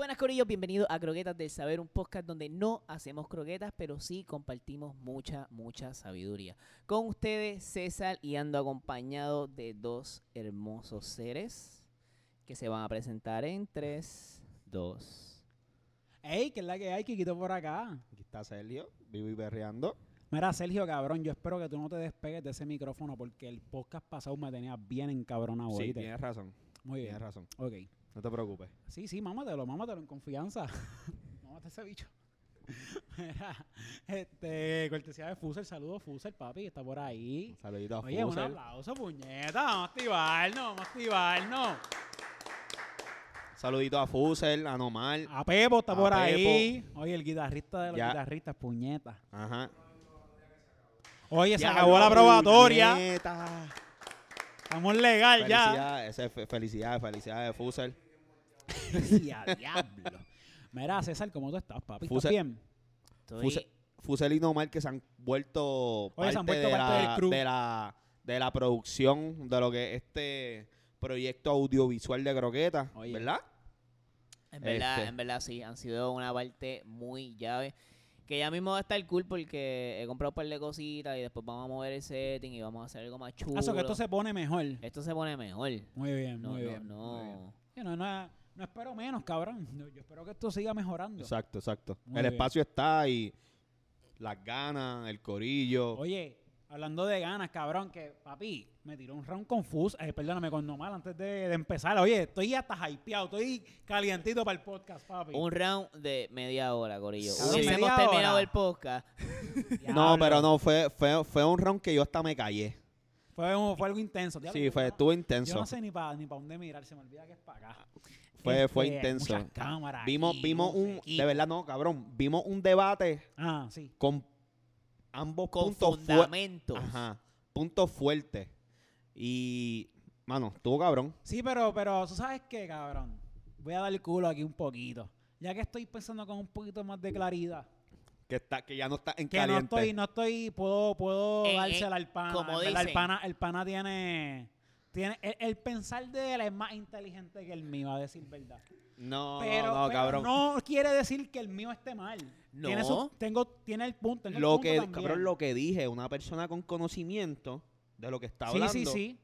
Buenas Corillos, bienvenidos a Croquetas del Saber, un podcast donde no hacemos croquetas, pero sí compartimos mucha, mucha sabiduría. Con ustedes, César, y ando acompañado de dos hermosos seres que se van a presentar en 3, 2. Ey, que es la que hay, Kikito por acá. Aquí está Sergio, vivo y berreando. Mira, Sergio, cabrón, yo espero que tú no te despegues de ese micrófono porque el podcast pasado me tenía bien encabronado. Sí, ¿oíste? tienes razón. Muy bien. Tienes razón. Ok. No te preocupes. Sí, sí, mámatelo, mámatelo en confianza. Mámate ese bicho. Mira, este, cortesía de Fuser, saludos Fuser, papi, está por ahí. Saludito a Oye, un Fuser. aplauso, puñeta, vamos a activarnos, vamos a activarnos. Saludito a Fusel, a Nomar. A Pepo está A por Pepo. ahí. Oye, el guitarrista de los Ya. guitarristas, puñeta. Ajá. Oye, se Diablo, acabó la probatoria. puñeta. Estamos legal ya. Felicidades, felicidades, felicidades, Fusel. Y a diablo. Mira, César, ¿cómo tú estás, papi? ¿Estás Fuse- bien? Estoy- Fuse- Fusel y Nomar que se han vuelto Oye, parte, se han vuelto de, parte del la, crew. de, la, de la producción de lo que es este proyecto audiovisual de Croqueta, Oye. ¿verdad? En verdad, Este. en verdad sí, han sido una parte muy llave. Que ya mismo va a estar cool porque he comprado un par de cositas y después vamos a mover el setting y vamos a hacer algo más chulo. Ah, eso que esto se pone mejor. Esto se pone mejor. Muy bien, No, muy no, bien. no. muy bien. Sí, no, no, no espero menos, cabrón. Yo, yo espero que esto siga mejorando. Exacto, exacto. Muy el bien. espacio está y las ganas, el corillo. Oye, hablando de ganas, cabrón, que papi me tiró un round confuso. Eh, perdóname, con Normal antes de, de empezar. Oye, estoy hasta hypeado, estoy calientito para el podcast, papi. Un round de media hora, Corillo. Cabrón, Hubiésemos terminado hora. el podcast. No, pero no, fue, fue, fue un round que yo hasta me callé. Fue, fue algo intenso. Diablo, Sí, yo fue, estuvo Yo intenso. no sé ni para ni pa dónde mirar, se me olvida que es para acá. Fue, fue Este, intenso. muchas cámaras Vimos, aquí, vimos un, equipo. de verdad no, cabrón, vimos un debate Ah, sí. con ambos Con puntos fuertes. fundamentos. Ajá, puntos fuertes. Y, mano, estuvo cabrón. Sí, pero, pero, ¿tú sabes qué, cabrón? Voy a dar el culo aquí un poquito. Ya que estoy pensando con un poquito más de claridad. Que, está, que ya no está en Que no caliente. estoy, no estoy, puedo, puedo En- en- dársela al pana. como el dicen. pana, el pana tiene, tiene el, el pensar de él es más inteligente que el mío, a decir verdad. No, Pero, no, no, pero cabrón. no quiere decir que el mío esté mal. Tiene, su- No. tengo, tiene el punto. tengo el lo punto que, también. cabrón, lo que dije, una persona con conocimiento de lo que está Sí, hablando. sí, sí.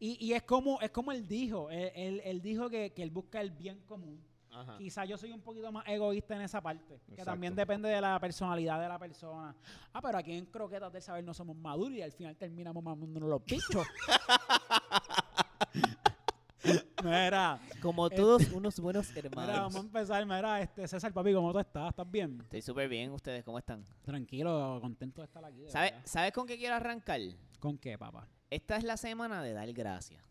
Y, y es como es como él dijo. Él, él- él dijo que, que él busca el bien común. Ajá. Quizá yo soy un poquito más egoísta en esa parte. Que también depende de la personalidad de la persona. Ah, pero aquí en Croquetas del Saber no somos maduros y al final terminamos mamándonos los bichos. mira, Como todos unos buenos mira, hermanos. vamos a empezar. Mira, este, César, papi, ¿cómo tú estás? ¿Estás bien? Estoy súper bien. ¿Ustedes cómo están? Tranquilo, contento de estar aquí. de ¿Sabes verdad. ¿Sabes con qué quiero arrancar? ¿Con qué, papá? Esta es la semana de dar gracias.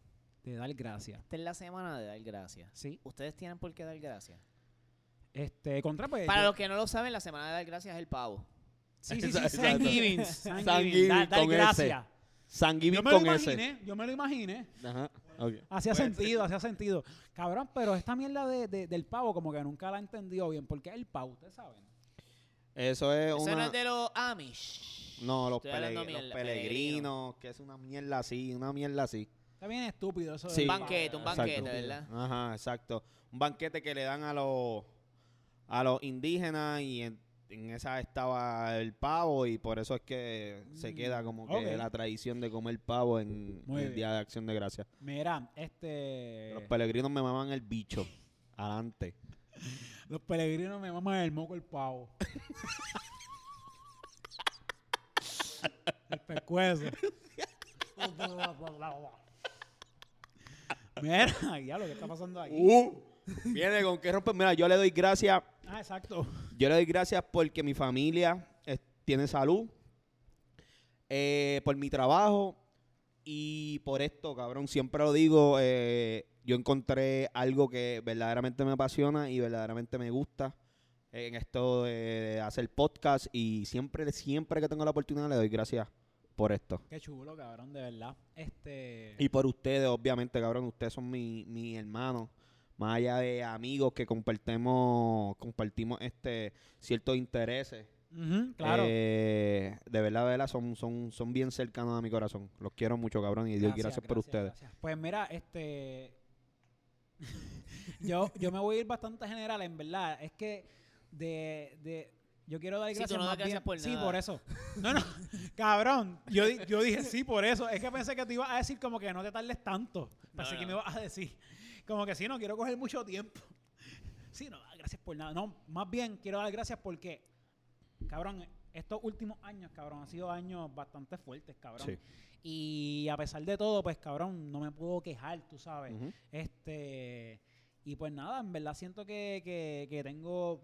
De dar gracias. Esta es la semana de dar gracias. Sí. ¿Ustedes tienen por qué dar gracias? Este, contra, pues. Para yo- los que no lo saben, la semana de dar gracias es el pavo. Sí, sí, sí. Da- dar gracias. Sanguivin Yo me lo con ese. imaginé, yo me lo imaginé. Ajá. ok. Hacía Puede sentido, hacía sentido. Cabrón, pero esta mierda de, de- del pavo como que nunca la he entendido bien. ¿Por qué el pavo? ¿Ustedes saben? Eso es Eso no una... es de los Amish. No, los, peleg- los peregrinos, que es una mierda así, una mierda así. Está bien estúpido eso. Sí. Un pavo. banquete, un Exacto. banquete, ¿verdad? Ajá, exacto. Un banquete que le dan a los a los indígenas y en, en esa estaba el pavo y por eso es que se Mm, queda como que la tradición de comer pavo en Muy el bien. Día de Acción de Gracias. Mira, este... Los peregrinos me maman el bicho. Adelante. Los peregrinos me maman el moco el pavo. el pescuezo. Mira, ya lo que está pasando aquí. Uh, viene con que rompe. Mira, yo le doy gracias Ah, exacto. Yo le doy gracias porque mi familia eh, tiene salud, eh, por mi trabajo y por esto, cabrón. Siempre lo digo, eh, yo encontré algo que verdaderamente me apasiona y verdaderamente me gusta en esto de hacer podcast y siempre, siempre que tengo la oportunidad le doy gracias por esto. Qué chulo, cabrón, de verdad. Este. Y por ustedes, obviamente, cabrón, ustedes son mi, mi hermanos. Más allá de amigos que compartimos, compartimos este ciertos intereses. Ujú, claro. Eh, de verdad, de verdad, son, son, son bien cercanos a mi corazón. Los quiero mucho, cabrón, y doy gracias, por ustedes. gracias. Pues mira, este. yo, yo me voy a ir bastante general, en verdad. Es que de, de yo quiero dar Sí, gracias no bien- gracias por Sí, por eso. No, no, cabrón. Yo, yo dije sí por eso. Es que pensé que te ibas a decir como que no te tardes tanto. Pensé No, que no. me ibas a decir. Como que sí, no quiero coger mucho tiempo. Sí, no, gracias por nada. No, más bien quiero dar gracias porque, cabrón, estos últimos años, cabrón, han sido años bastante fuertes, cabrón. Sí. Y a pesar de todo, pues, cabrón, no me puedo quejar, tú sabes. Este, y pues nada, en verdad siento que, que, que tengo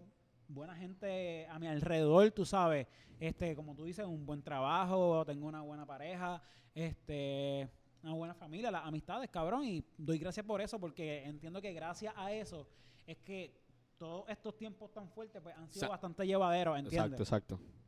buena gente a mi alrededor, tú sabes. Este, como tú dices, un buen trabajo, tengo una buena pareja, este, una buena familia, las amistades, cabrón. Y doy gracias por eso, porque entiendo que gracias a eso es que todos estos tiempos tan fuertes pues han sido Sa- bastante llevaderos, ¿entiendes? Exacto, exacto.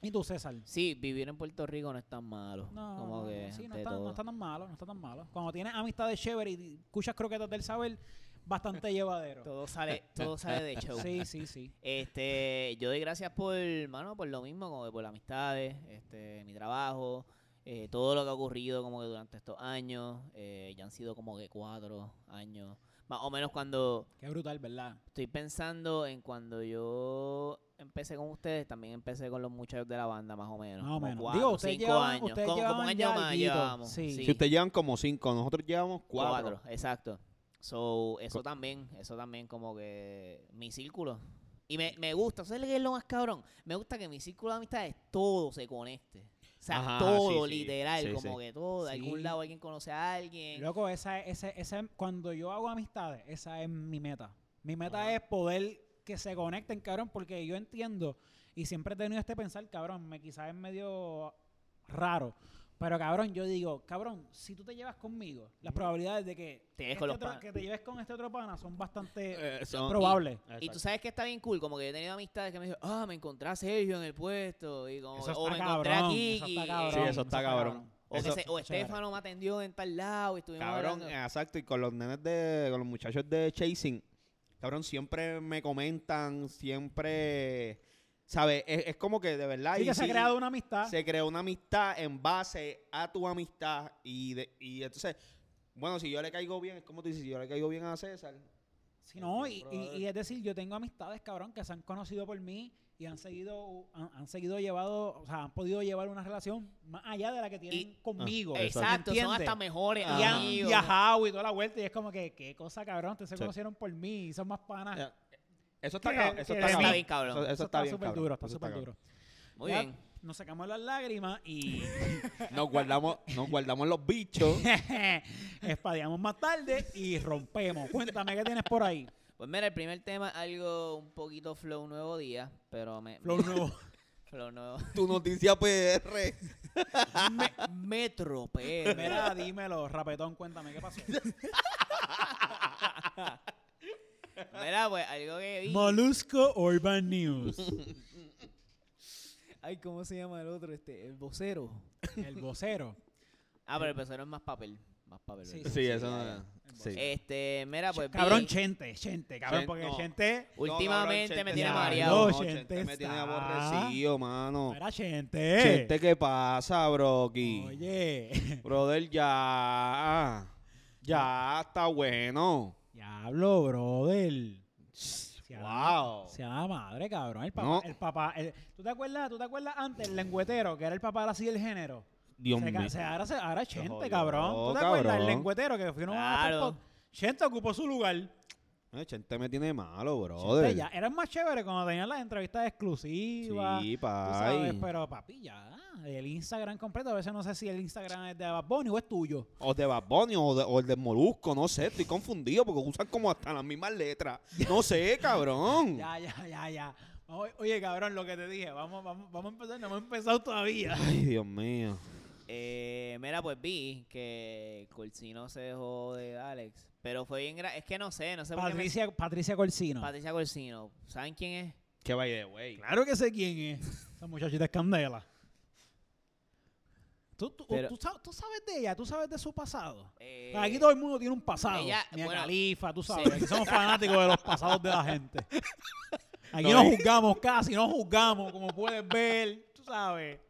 ¿Y tú, César? Sí, vivir en Puerto Rico no es tan malo. No, como no, no, que sí, no ante está, no está tan malo, no está tan malo. Cuando tienes amistades chéveres y escuchas croquetas del saber, bastante llevadero. Todo sale, todo sale de show. Sí, sí, sí. Este, yo doy gracias por, mano, por lo mismo, como por las amistades, este, mi trabajo, eh, todo lo que ha ocurrido como que durante estos años, eh, ya han sido como que cuatro años, más o menos cuando Qué brutal, ¿verdad? estoy pensando en cuando yo empecé con ustedes, también empecé con los muchachos de la banda, más o menos. Más o menos. Cuatro, Digo, ustedes cinco llevaban- años, ustedes como, como un año ya más llevamos. Sí. sí. Si ustedes llevan como cinco, nosotros llevamos cuatro. Cuatro, exacto. So, eso también, eso también como que mi círculo. Y me, me gusta, ¿sabes qué es lo más cabrón? Me gusta que mi círculo de amistades todo se conecte. O sea, Ajá, todo, sí, sí. literal, Sí, como sí. que todo. De Sí. algún lado alguien conoce a alguien. Loco, esa, esa, esa, cuando yo hago amistades, esa es mi meta. Mi meta Ajá. es poder que se conecten, cabrón, porque yo entiendo y siempre he tenido este pensar, cabrón, me quizás es medio raro. Pero cabrón, yo digo, cabrón, si tú te llevas conmigo, las probabilidades de que, Te lleves este otro- panas. que te lleves con este otro pana son bastante Eh, son- probables. Y tú sabes que está bien cool, como que yo he tenido amistades que me dicen, ah, me encontré a Sergio en el puesto. Y como, Eso o me encontré cabrón, a eso Kiki. está cabrón. Sí, eso está cabrón. O, que Eso- se- o. Estefano me atendió en tal lado y estuvimos Cabrón, hablando. exacto. Y con los nenes de, con los muchachos de Chasing, cabrón, siempre me comentan, siempre, ¿sabes? Es, es como que de verdad. Sí y que se ha creado una amistad. se creó una amistad en base a tu amistad. Y, de, y entonces, bueno, si yo le caigo bien, es como tú dices, si yo le caigo bien a César. Sí, no, y, y- y es decir, yo tengo amistades, cabrón, que se han conocido por mí y han seguido, han, han seguido llevado, o sea, han podido llevar una relación más allá de la que tienen Y- conmigo. Exacto, son hasta mejores Y han viajado y toda la vuelta y es como que, qué cosa, cabrón, ustedes se Sí. conocieron por mí y son más panas. Eso está, cabrón, eso está, bien, cabrón. Eso, eso está, bien, súper cabrón. duro, está súper duro. Muy Ya bien. Nos sacamos las lágrimas y Nos guardamos, nos guardamos los bichos. espadeamos más tarde y rompemos. Cuéntame qué tienes por ahí. Pues mira, el primer tema, algo un poquito flow nuevo día, pero me... Flow me- nuevo. flow nuevo. tu noticia PR. Me- Metro, PR. Mira, dímelo, rapetón, cuéntame qué pasó. Mira, pues algo que vi. Molusco Urban News. Ay, ¿cómo se llama el otro? Este, el vocero. El vocero. Ah, pero el vocero es más papel. Más papel. Sí, ¿verdad? Sí, eso no sí. Este, mira, pues vi- cabrón, Chente, Chente, cabrón, porque no. Chente. últimamente No, me Chente tiene está- mareado. no, Chente Chente me tiene está- aborrecido, mano. Era Chente. Chente, ¿qué pasa, broki? Oye, Brother, ya. Ya está bueno. Diablo, brother. Se Wow. Se llama madre, cabrón. El papá, No. el papá, el- ¿tú te acuerdas? ¿Tú te acuerdas antes el lengüetero, que era el papá así del género? Dios mío. ahora, se, ahora jodió, cabrón. ¿Tú te acuerdas? El lengüetero que fueron a hacer Claro. Chente ocupó su lugar. Eh, Chente me tiene malo, Chente brother. ya, eran más chéveres cuando tenían las entrevistas exclusivas. Sí, pay. pero papi, ya. El Instagram completo, a veces no sé si el Instagram es de Bad Bunny o es tuyo. O de Bad Bunny o, de- o el de Molusco, no sé, estoy confundido porque usan como hasta las mismas letras. No sé, cabrón. Ya, ya, ya, ya. Oye, cabrón, lo que te dije, vamos, vamos, vamos a empezar, no hemos empezado todavía. Ay, Dios mío. Eh, mira, pues vi que Corsino se dejó de Alex. Pero fue bien gra- Es que no sé, no sé por qué me- Patricia, Patricia Corsino. Patricia Corsino. ¿Saben quién es? Qué by the way. Claro que sé quién es. Esa muchachita es candela. ¿Tú, tú, Pero- tú sabes, tú sabes de ella, tú sabes de su pasado. Eh, Aquí todo el mundo tiene un pasado. ella- Mia bueno, Khalifa, tú sí. sabes. Aquí somos fanáticos de los pasados de la gente. Aquí No, juzgamos casi, no juzgamos, como puedes ver. Tú sabes.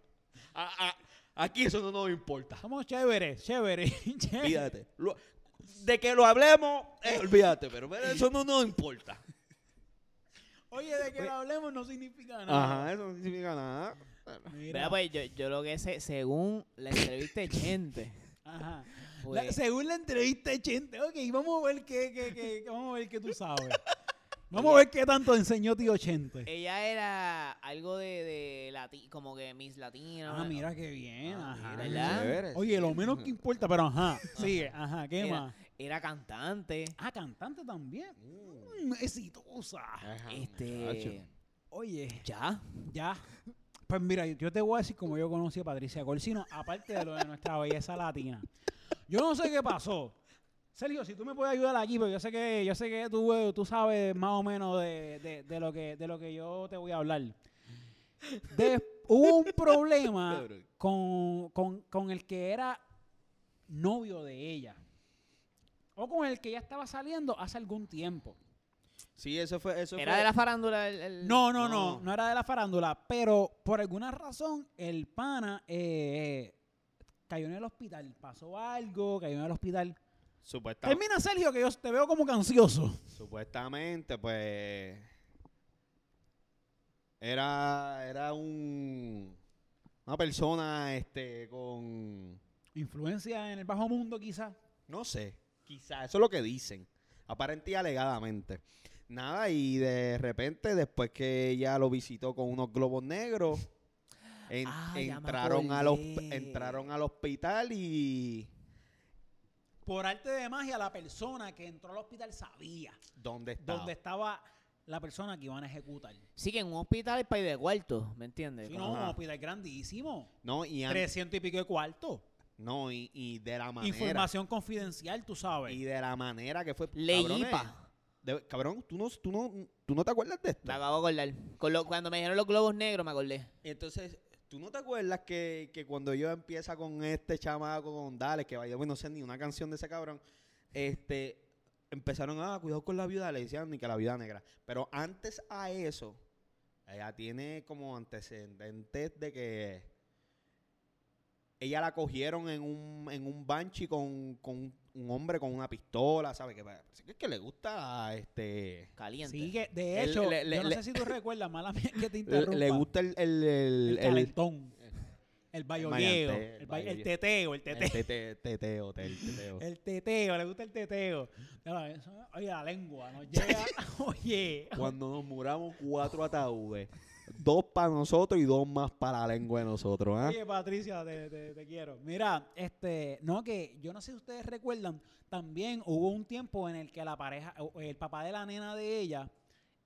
Ah, ah, aquí eso no nos importa. Somos chéveres, chéveres, chéveres. Fíjate. De que lo hablemos, eh, olvídate, pero, pero eso no nos importa. Oye, de que lo hablemos no significa nada. Ajá, eso no significa nada. Mira, Mira, pues yo, yo lo que sé, según la entrevista de Chente, Ajá. pues, La- según la entrevista de Chente, ok, vamos a ver qué, qué, qué- vamos a ver qué tú sabes. Vamos a ver qué tanto enseñó tío Chente. ella era algo de, de lati como que Miss Latina. Ah, mira qué bien, Ah, ajá. mira, ¿verdad? Oye, lo menos que importa, pero ajá, sigue, ajá, ¿qué Era, más? era cantante. Ah, cantante también. Mm. Mm, exitosa. Ajá, muchacho. Este. Oye, Ya. ya. Pues mira, yo te voy a decir como yo conocí a Patricia Corsino, aparte de lo de nuestra belleza latina. Yo no sé qué pasó. Sergio, si tú me puedes ayudar aquí, porque yo sé que, yo sé que tú, eh, tú sabes más o menos de, de- de lo que, de lo que yo te voy a hablar. De- hubo un problema con, con- con el que era novio de ella. O con el que ya estaba saliendo hace algún tiempo. Sí, eso fue, eso Era fue- de la farándula. el- el- No, no, no, No. no era de la farándula, pero por alguna razón el pana eh, cayó en el hospital, pasó algo, cayó en el hospital. Supuesta- Termina Sergio, que yo te veo como ansioso. supuestamente, pues. Era, era un. Una persona, este, con. Influencia en el bajo mundo, quizás. No sé, quizás, eso es lo que dicen. Aparente y alegadamente. Nada, y de repente, después que ella lo visitó con unos globos negros, en- Ah, entraron, al entraron al hospital y. Por arte de magia, la persona que entró al hospital sabía ¿Dónde estaba? dónde estaba la persona que iban a ejecutar. Sí, que en un hospital es para ir de cuarto, ¿me entiendes? Sí, no, un hospital grandísimo. No, y, an- 300 y pico de cuarto. no y, y de la manera. Información confidencial, tú sabes. Y de la manera que fue. Leyipa. cabrón, ¿tú no, tú, no, ¿tú no te acuerdas de esto? Me acabo de acordar. Con lo- cuando me dijeron los globos negros, me acordé. Entonces, ¿tú no te acuerdas que, que cuando yo empieza con este chamaco, con Dale, que vaya, bueno, no sé ni una canción de ese cabrón, este, empezaron, ah, cuidado con la viuda, le decían ni que la viuda negra. Pero antes a eso, ella tiene como antecedentes de que ella la cogieron en un, en un banshee con, con un hombre con una pistola, ¿sabes? Que parece que es que le gusta, este... Caliente. Sí, que de El- hecho, le- le- yo no le- sé si tú recuerdas, mala mía que te Le, interrumpa. le gusta el... El, el, el calentón, el maleanteo, el, el teteo, el teteo. el tete- teteo, el teteo. El teteo, le gusta el teteo. Oye, la lengua nos llega. Oye, Cuando nos muramos cuatro ataúdes. Dos para nosotros y dos más para la lengua de nosotros, ¿ah? oye, Patricia, te, te- te quiero. Mira, este, no, que yo no sé si ustedes recuerdan, también hubo un tiempo en el que la pareja, o el papá de la nena de ella,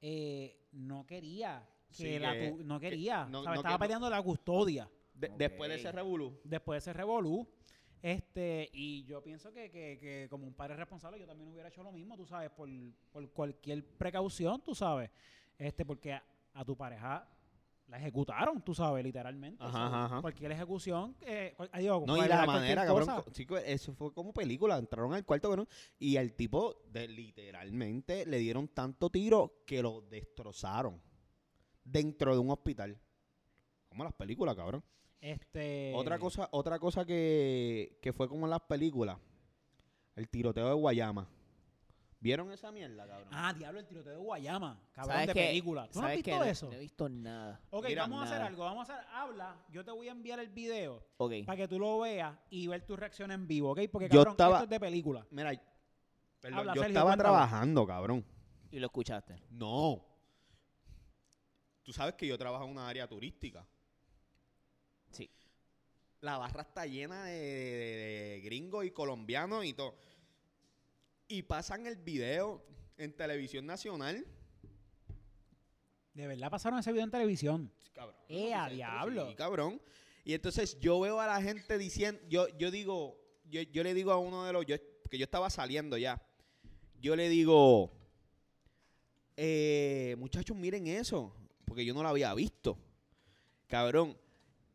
eh, no quería. Que Sí, la que- no que quería. no- ¿sabes? no Estaba que- peleando la custodia. De-. Después de ese revolú. después de ese revolú. Este, y yo pienso que, que, que como un padre responsable, yo también hubiera hecho lo mismo, tú sabes, por, por cualquier precaución, tú sabes. Este, porque a, tu pareja la ejecutaron, tú sabes, literalmente. Ajá. Cualquier ejecución, eh, cual- digo, No, y la manera, cosa. cabrón. co- chico, eso fue como película. Entraron al cuarto, cabrón. Y al tipo, de, literalmente, le dieron tanto tiro que lo destrozaron. Dentro de un hospital. Como las películas, cabrón. Este, Otra cosa, otra cosa que, que fue como en las películas. El tiroteo de Guayama. ¿Vieron esa mierda, cabrón? Ah, diablo, el tiroteo de Guayama, cabrón ¿Sabes de qué? película. ¿Tú no has ¿Sabes visto qué? Eso? No he visto nada. Ok, Mira, vamos a hacer nada. algo, vamos a hacer, habla, yo te voy a enviar el video Ok. para que tú lo veas y ver tu reacción en vivo, ¿ok? Porque Yo cabrón, estaba- esto es de película. Mira, perdón, Habla, yo Sergio, estaba cuéntame. trabajando, cabrón. Y lo escuchaste. No. Tú sabes que yo trabajo en una área turística. Sí. La barra está llena de, de- de gringos y colombianos y todo. Y pasan el video en televisión nacional. De verdad pasaron ese video en televisión. Cabrón. ¡Eh, a diablo! sí, cabrón. Y entonces yo veo a la gente diciendo, yo, yo digo, yo, yo le digo a uno de los, yo, porque yo estaba saliendo ya, yo le digo, eh, muchachos, miren eso, porque yo no lo había visto, cabrón.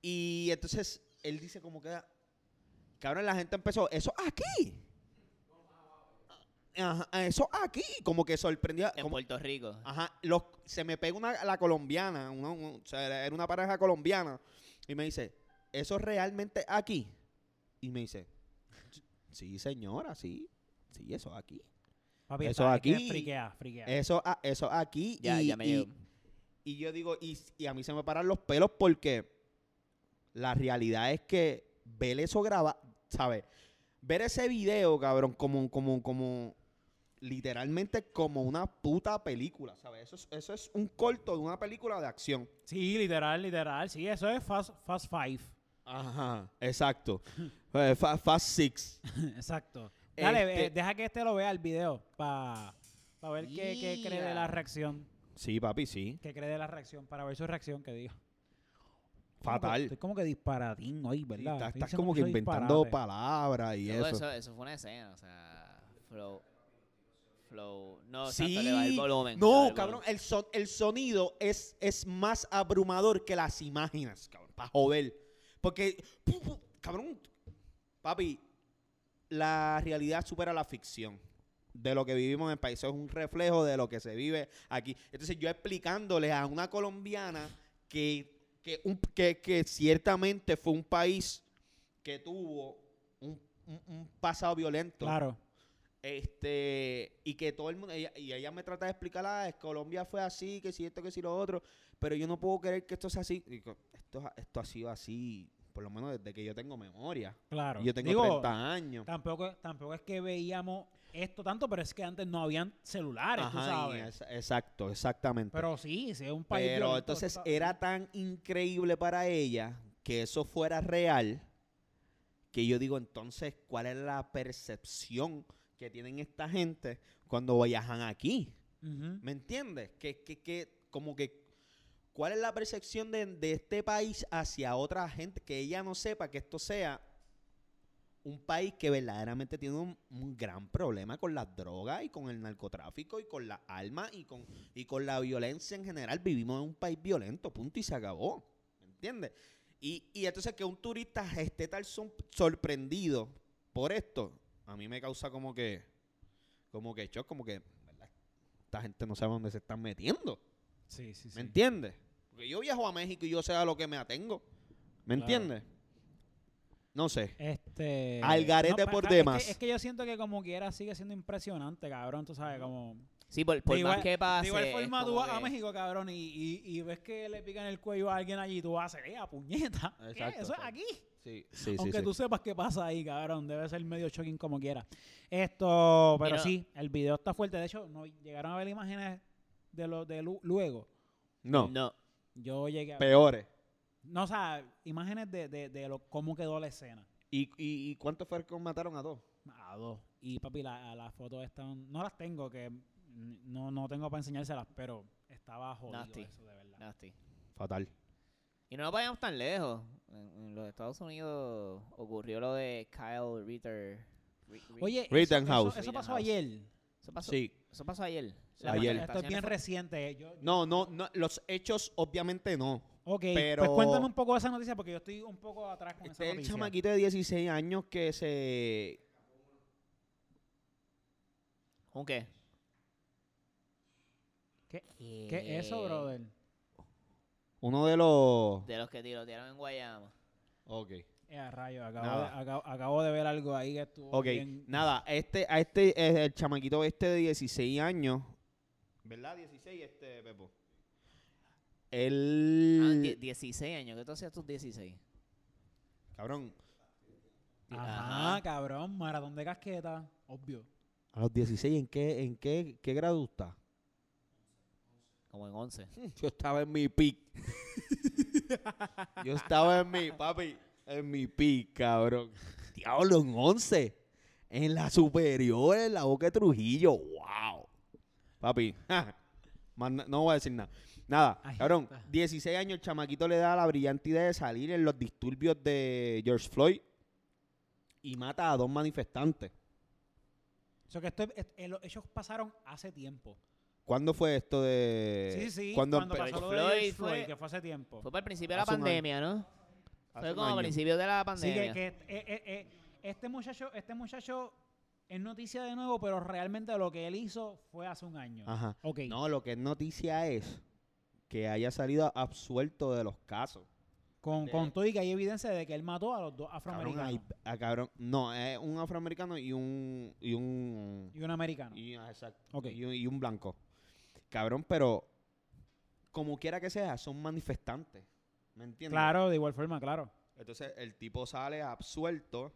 Y entonces él dice como que, cabrón, la gente empezó, eso aquí. Ajá, eso aquí, como que sorprendía. En como- Puerto Rico. Ajá, los, se me pega una, la colombiana, una- un- o sea, era una pareja colombiana, y me dice, ¿eso es realmente aquí? Y me dice, sí señora, sí. Sí, eso aquí. Papi, Eso está- es que aquí- Friquea, friquea. Eso, a- eso aquí. Ya, y, ya me y- llegó. y yo digo, y, y a mí se me paran los pelos porque la realidad es que ver eso graba, ¿sabes? Ver ese video, cabrón, como, como, como, literalmente como una puta película, ¿sabes? Eso es, eso es un corto de una película de acción. Sí, literal, literal. Sí, eso es Fast, fast Five. Ajá, exacto. Eh, fa- Fast Six. Exacto. Dale, Este- eh, deja que este lo vea el video para ver qué, qué cree de la reacción. Sí, papi, sí. ¿Qué cree de la reacción? Para ver su reacción, que diga. Fatal. Estoy como que disparatín hoy, Sí, ¿verdad? estás, como que inventando disparate. palabras y Luego eso. eso, eso fue una escena, o sea, flow, flow, no, Sí. exacto, le baja el volumen. No, el cabrón, volumen. el, son- el sonido es, es más abrumador que las imágenes, cabrón, para joder. Porque, pu- pu- cabrón, papi, la realidad supera la ficción de lo que vivimos en el país. Eso es un reflejo de lo que se vive aquí. Entonces, yo explicándole a una colombiana que, que, un- que, que ciertamente fue un país que tuvo un, un- un pasado violento. Claro. Este, y que todo el mundo, ella- y ella me trata de explicar, ah, es Colombia fue así, que si esto, que si lo otro, pero yo no puedo creer que esto sea así. Digo, esto, esto ha sido así, por lo menos desde que yo tengo memoria. Claro. Yo tengo Digo, 30 años. Tampoco, tampoco es que veíamos esto tanto, pero es que antes no habían celulares, tú Ajá, sabes. es- exacto, exactamente. Pero, Pero sí, sí, es un país violento, entonces era tan increíble para ella que eso fuera real, que yo digo, entonces, ¿cuál es la percepción que tienen esta gente cuando viajan aquí? ¿Me entiendes? Que, que, que, como que, ¿cuál es la percepción de, de este país hacia otra gente? Que ella no sepa que esto sea un país que verdaderamente tiene un, un gran problema con las drogas y con el narcotráfico y con las armas y con, y con la violencia en general. Vivimos en un país violento, punto y se acabó. ¿Me entiendes? Y, y entonces que un turista esté tan sor- sorprendido por esto, a mí me causa como que, como que shock, como que, ¿verdad? esta gente no sabe dónde se están metiendo. Sí, sí, sí. ¿Me entiendes? Porque yo viajo a México y yo sé a lo que me atengo. ¿Me Claro. entiendes? No sé. Este. Al garete por pa- es que- demás. Es que, yo siento que como quiera sigue siendo impresionante, cabrón. Tú sabes, como. Sí, por, por más que pase. De igual forma, tú vas a México, cabrón, y, y, y ves que le pican el cuello a alguien allí, tú vas a hacer, ¡eh, a puñeta! ¿Qué? Exacto, Eso es aquí. Sí, sí, Aunque sí. tú sepas qué pasa ahí, cabrón. Debe ser medio shocking como quiera. Esto, pero Mira. sí, el video está fuerte. De hecho, no llegaron a ver imágenes de lo de lu- luego. No, No. Yo llegué a peores. No, o sea, imágenes de, de, de lo, cómo quedó la escena. ¿Y, y, y cuántos fue que mataron a dos? A dos. Y papi, las la fotos están. No las tengo, que no, no tengo para enseñárselas, pero estaba jodido Nasty. eso, de verdad. Nasty. Fatal. Y no nos vayamos tan lejos. En, en los Estados Unidos ocurrió lo de Kyle Ritter. Ri- Ri- Oye, eso, Rittenhouse. eso, eso pasó ayer. eso pasó, Sí. eso pasó ayer. La Ayer. Esto es bien fue- reciente. Yo, yo- No, no, no, los hechos obviamente no. Ok, pero- pues cuéntame un poco de esa noticia porque yo estoy un poco atrás con Este esa es el noticia. chamaquito de 16 años que se... ¿Un qué? ¿Qué, ¿Qué es eso, Eh, brother? Uno de los... De los que tirotearon en Guayama. Ok. Eh, a rayo, acabo de, acabo, acabo de ver algo ahí que estuvo Ok, bien- nada, este, a este, eh, el chamaquito este de 16 años, ¿verdad? 16 este, Pepo. Ah, Él, die- 16 años. ¿Qué tú hacías tus 16? cabrón, Ajá, Ajá. cabrón, maratón de casqueta, obvio. a los 16, ¿en qué, en qué, qué grado está? Como en 11. Yo estaba en mi pick. Yo estaba en mi, papi, en mi pick, cabrón. Diablo, en 11. En la superior, en la boca de Trujillo. Wow. Papi, no voy a decir nada. Nada, cabrón, está. 16 años, el chamaquito le da la brillante idea de salir en los disturbios de George Floyd y mata a dos manifestantes. O sea que esto, es- es- eh, lo- ellos pasaron hace tiempo. ¿Cuándo fue esto de...? sí, sí, ¿cuándo cuando empe- pasó lo Floyd de fue- Floyd, que fue hace tiempo. Fue para el principio de la pandemia, ¿no? Fue como a año. principios de la Sí, pandemia. que, que, eh, eh, eh, este muchacho, este muchacho es noticia de nuevo, pero realmente lo que él hizo fue hace un año. Ajá. Ok. No, lo que es noticia es que haya salido absuelto de los casos. Con, De- con todo y que hay evidencia de que él mató a los dos Cabrón, afroamericanos hay- cabrón, no, es un afroamericano y un y un y un americano. y, ah, exacto, Ok. y, un- y un blanco. Cabrón, pero como quiera que sea, son manifestantes. ¿Me entiendes? Claro, de igual forma, claro. Entonces el tipo sale absuelto,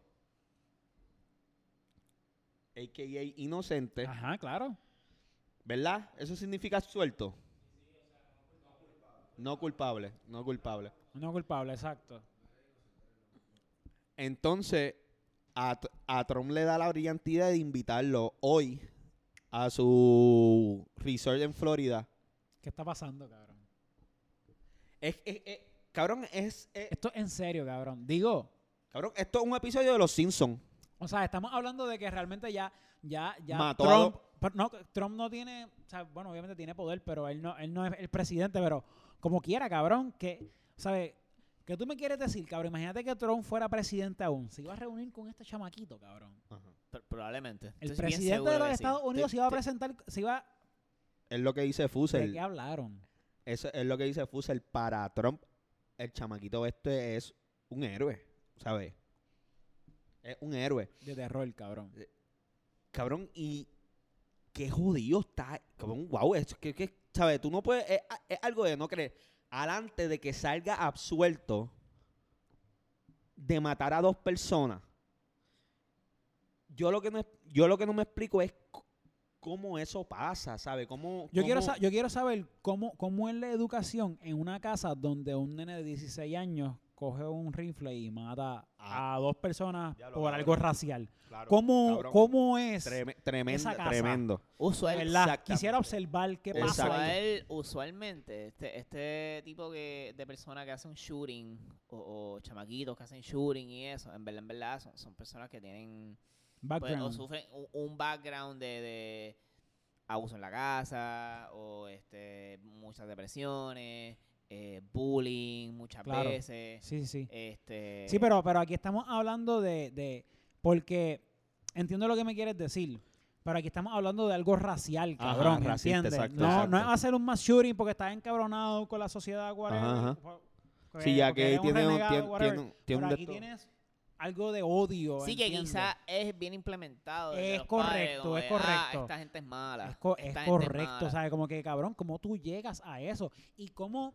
a.k.a. inocente, Ajá, claro. ¿verdad? Eso significa absuelto. No culpable, no culpable. No culpable, exacto. Entonces, a, a Trump le da la brillantidad de invitarlo hoy a su resort en Florida. ¿Qué está pasando, cabrón? Es, es- es- cabrón, es, es- Esto es en serio, cabrón. Digo, cabrón, esto es un episodio de Los Simpsons. o sea, estamos hablando de que realmente ya, ya, ya Mató Trump, pero no, Trump no tiene, o sea, bueno, obviamente tiene poder, pero él no, él no es el presidente, pero como quiera, cabrón, que, ¿sabes? ¿Qué tú me quieres decir, cabrón? Imagínate que Trump fuera presidente aún. Se iba a reunir con este chamaquito, cabrón. Pr- Probablemente. El Estoy bien presidente seguro de los que sí. Estados Unidos Te- se iba a te- presentar, se iba... Es lo que dice ¿De Fusel. qué hablaron? Eso es lo que dice Fusel. Para Trump, el chamaquito este es un héroe, ¿sabes? Es un héroe. De terror, cabrón. Cabrón, y qué jodido está. Cabrón, wow, es que, que, ¿sabes? Tú no puedes. Es, es algo de no creer. Alante de que salga absuelto de matar a dos personas. Yo lo que no, es- yo lo que no me explico es cómo eso pasa, ¿sabes? ¿Cómo, yo quiero saber cómo, cómo es la educación en una casa donde un nene de 16 años coge un rifle y mata Ah. a dos personas por cabrón. algo racial. Claro, ¿Cómo, cabrón. ¿Cómo es? Treme- tremendo, esa casa? tremendo. Usual, ¿verdad? exactamente. Quisiera observar qué pasa. Exacto. ahí. Usual, usualmente, este, este tipo que, de persona que hace un shooting o, o chamaquitos que hacen shooting y eso, en verdad, en verdad, son, son personas que tienen pues, o Background. sufren un, un background de, de abuso en la casa o este muchas depresiones, eh, bullying muchas Claro. veces. Sí, sí. Este, Sí, pero, pero aquí estamos hablando de, de... Porque entiendo lo que me quieres decir. Pero aquí estamos hablando de algo racial, Ajá, cabrón, racista, ¿entiendes? exacto, no, exacto. no es hacer un mass shooting porque estás encabronado con la sociedad, whatever. Ajá, ajá. po- Sí, ya que tiene un, renegado, tiene, tiene un- tiene Pero aquí tienes algo de odio, Sí, que quizás es bien implementado. Es padres, correcto, es de, correcto. "Ah, esta gente es mala. Es, co- es esta gente correcto, mala". ¿sabes? Como que, cabrón, ¿cómo tú llegas a eso? Y cómo,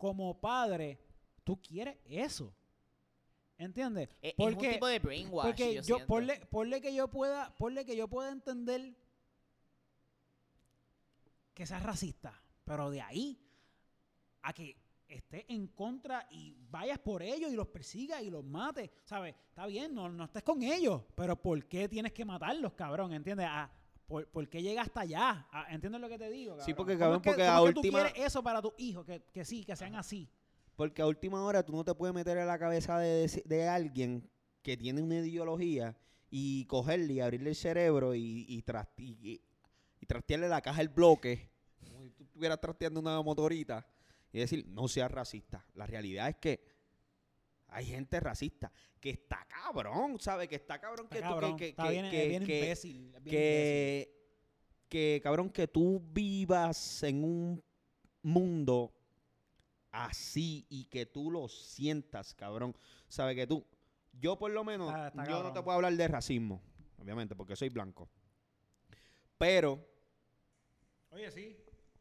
como padre, tú quieres eso. ¿Entiendes? Es, es Porque- un tipo de brainwash. Porque yo yo, ponle, ponle que yo pueda, ponle que yo pueda entender que seas racista, pero de ahí a que estés en contra y vayas por ellos y los persigas y los mates, ¿sabes? Está bien, no, no estés con ellos, pero ¿por qué tienes que matarlos, cabrón? ¿Entiendes? Ah, ¿por, por qué llegas hasta allá? Ah, ¿Entiendes lo que te digo? Sí, cabrón? porque, ¿Cómo cabrón, es que- porque a que tú última- quieres eso para tus hijos, que, que sí, que sean así. Porque a última hora tú no te puedes meter en la cabeza de, de alguien que tiene una ideología y cogerle y abrirle el cerebro y, y, tras- y- y- y trastearle la caja del bloque, como si tú estuvieras trasteando una motorita, y decir, no seas racista. La realidad es que hay gente racista que está cabrón, ¿sabes? Que está cabrón que tú, que, que- bien, que- bien que- imbécil. es bien imbécil. que, que, cabrón, que tú vivas en un mundo así y que tú lo sientas, cabrón. Sabe que tú, yo por lo menos, está yo no te puedo hablar de racismo, obviamente, porque soy blanco. Pero, Oye, sí.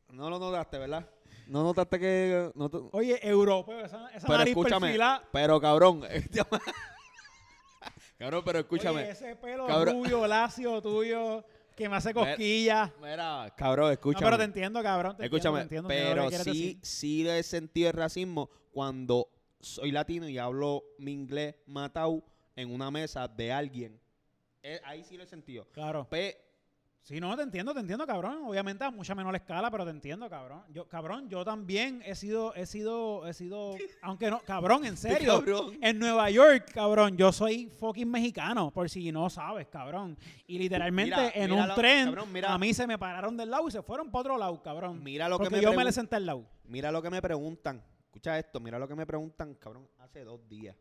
no lo notaste, ¿verdad? No notaste que... no te- Oye, europeo, esa, esa pero nariz escúchame, perfilada. pero cabrón, cabrón, pero escúchame. Oye, ese pelo Cabrón. rubio, lacio tuyo, que me hace cosquillas. Mira, cabrón, No, escúchame. pero te entiendo, cabrón. Te Escúchame, entiendo, te entiendo, entiendo pero lo que quieres sí, decir. sí he sentido el racismo cuando soy latino y hablo mi inglés matado en una mesa de alguien. Eh, ahí sí lo he sentido. Claro. Pe- Sí, no, te entiendo, te entiendo, cabrón. Obviamente a mucha menor escala, pero te entiendo, cabrón. Yo, cabrón, yo también he sido, he sido, he sido, aunque no, cabrón, en serio. cabrón. En Nueva York, cabrón, yo soy fucking mexicano, por si no sabes, cabrón. Y literalmente Mira, en mira un tren, cabrón, mira. a mí se me pararon del lado y se fueron para otro lado, cabrón. Mira lo que me yo me le senté al lado. Mira lo que me preguntan. Escucha esto, mira lo que me preguntan, cabrón, hace dos días.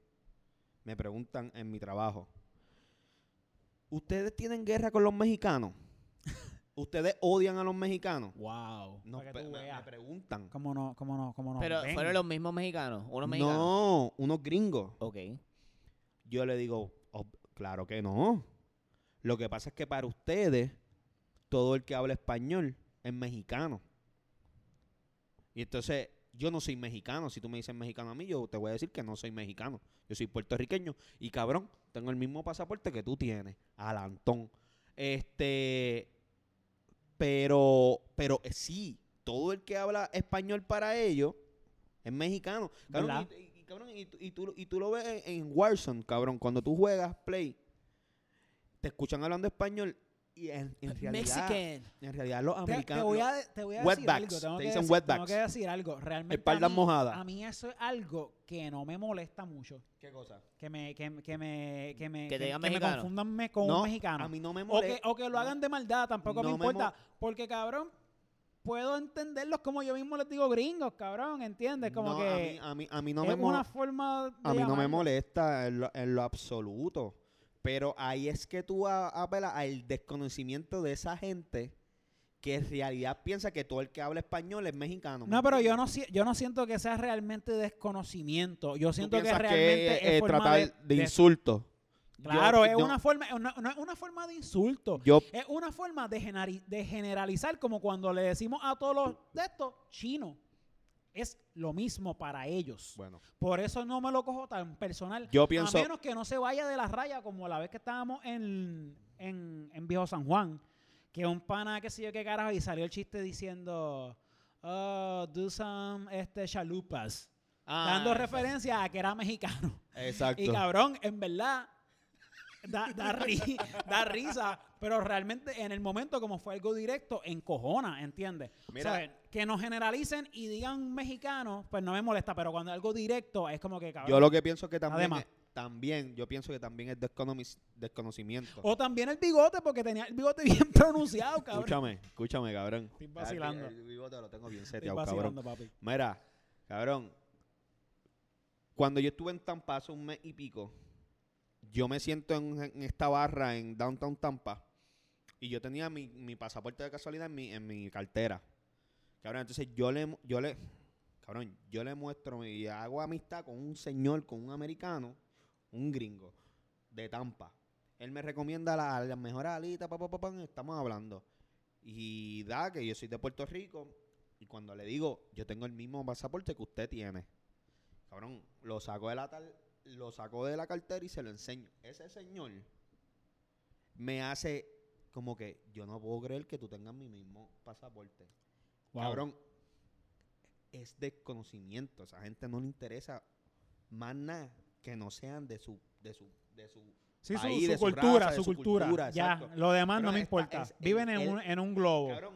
Me preguntan en mi trabajo. ¿Ustedes tienen guerra con los mexicanos? ¿Ustedes odian a los mexicanos? Wow. No, Para que pe- tú me, preguntan. cómo no, cómo no, cómo no. Pero ven. fueron los mismos mexicanos, unos mexicanos. No, unos gringos. Ok. Yo le digo, "Oh, claro que no. Lo que pasa es que para ustedes, todo el que habla español es mexicano. Y entonces, yo no soy mexicano. Si tú me dices mexicano a mí, yo te voy a decir que no soy mexicano. Yo soy puertorriqueño. Y cabrón, tengo el mismo pasaporte que tú tienes, Alantón. Este, pero, pero eh, sí, todo el que habla español para ellos es mexicano. Cabrón, y, cabrón, y tú- y tú, y tú lo ves en, en Warzone, cabrón. Cuando tú juegas Play, te escuchan hablando español y en, en realidad, Mexican. en realidad los Te, americanos... te voy a, te voy a decir algo. Tengo te que dicen decir, tengo wetbacks. que decir algo. Realmente Espaldas a mí, mojadas. a mí eso es algo que no me molesta mucho. ¿Qué cosa? Que me, que, me- que me, que me, Que te digan me confundan me- con No, un mexicano. a mí no me o, que, molesta. o que lo no. hagan de maldad, tampoco me No me importa. Porque, cabrón, puedo entenderlos como yo mismo les digo gringos, cabrón, ¿entiendes? Como No, que a mí, a mí, a mí no es me mo- una forma de A mí no me llamarlo. molesta en lo, en lo absoluto. Pero ahí es que tú a- apelas al desconocimiento de esa gente que en realidad piensa que todo el que habla español es mexicano. ¿me No, pero yo no, si- yo no siento que sea realmente desconocimiento. Yo ¿Tú siento que realmente es, es, eh, forma tratar de, insulto. Claro, Yo- es no, una forma, es una, una forma de insulto. Yo, Es una forma de generalizar, como cuando le decimos a todos los de estos chinos. Es lo mismo para ellos. bueno, Por eso no me lo cojo tan personal. yo pienso... A menos que no se vaya de la raya como la vez que estábamos en, en, en Viejo San Juan. Que un pana, qué sé yo qué carajo, y salió el chiste diciendo, oh, do some este, chalupas. Ah, dando referencia a que era mexicano. Exacto. Y cabrón, en verdad, da, da, ri- da risa, pero realmente en el momento como fue algo directo, encojona, ¿entiendes? Mira. Que nos generalicen y digan mexicano, pues no me molesta, pero cuando algo directo es como que cabrón. Yo lo que pienso que también, Además. es- también, yo pienso que también es desconocimiento. O también el bigote, porque tenía el bigote bien pronunciado, cabrón. Escúchame, escúchame, cabrón. Estoy vacilando. El bigote lo tengo bien Estoy seteado, cabrón. papi. Mira, cabrón. Cuando yo estuve en Tampa hace un mes y pico, yo me siento en, en esta barra en Downtown Tampa y yo tenía mi, mi pasaporte de casualidad en mi, en mi cartera. Cabrón, entonces yo le, yo le, cabrón, yo le muestro y hago amistad con un señor, con un americano, un gringo de Tampa. Él me recomienda la- las mejores alitas, pa, pa, pa, pa, estamos hablando. Y da que yo soy de Puerto Rico y cuando le digo, yo tengo el mismo pasaporte que usted tiene. Cabrón, lo saco de la lo saco de la cartera y se lo enseño. Ese señor me hace como que yo no puedo creer que tú tengas mi mismo pasaporte. Wow. Cabrón, es desconocimiento. Esa gente no le interesa más nada que no sean de su, de su, de su Sí, su, país, su de su cultura, raza, su su cultura. ya, exacto. lo demás Pero no me esta importa. es- Viven el- en, un, en un globo. Cabrón,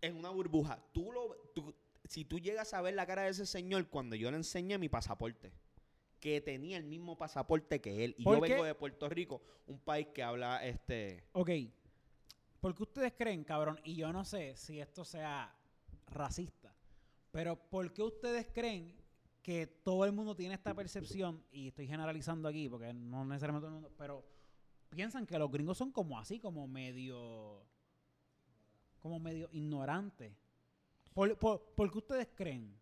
en una burbuja. Tú lo, tú- si tú llegas a ver la cara de ese señor cuando yo le enseñé mi pasaporte, que tenía el mismo pasaporte que él, y ¿Por yo vengo de Puerto Rico, un país que habla este. Ok. ¿Por qué ustedes creen, cabrón? Y yo no sé si esto sea racista, pero ¿por qué ustedes creen que todo el mundo tiene esta percepción? Y estoy generalizando aquí porque no necesariamente todo el mundo, pero piensan que los gringos son como así, como medio. como medio ignorantes. ¿Por, por, por qué ustedes creen?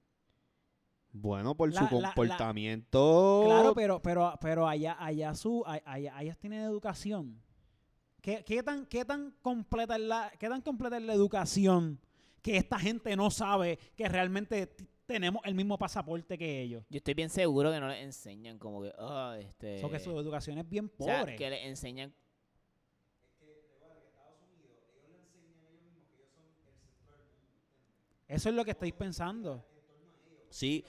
Bueno, por La- su la- la- comportamiento. Claro, pero, pero, pero allá, allá su, allá, ellas tienen educación. ¿Qué, qué tan, qué tan completa es la, qué tan completa es la educación que esta gente no sabe que realmente tenemos el mismo pasaporte que ellos? Yo estoy bien seguro que no les enseñan como que, ah, este... Eso que su educación es bien o sea, pobre. que les enseñan... Eso es lo que estáis pensando. Sí,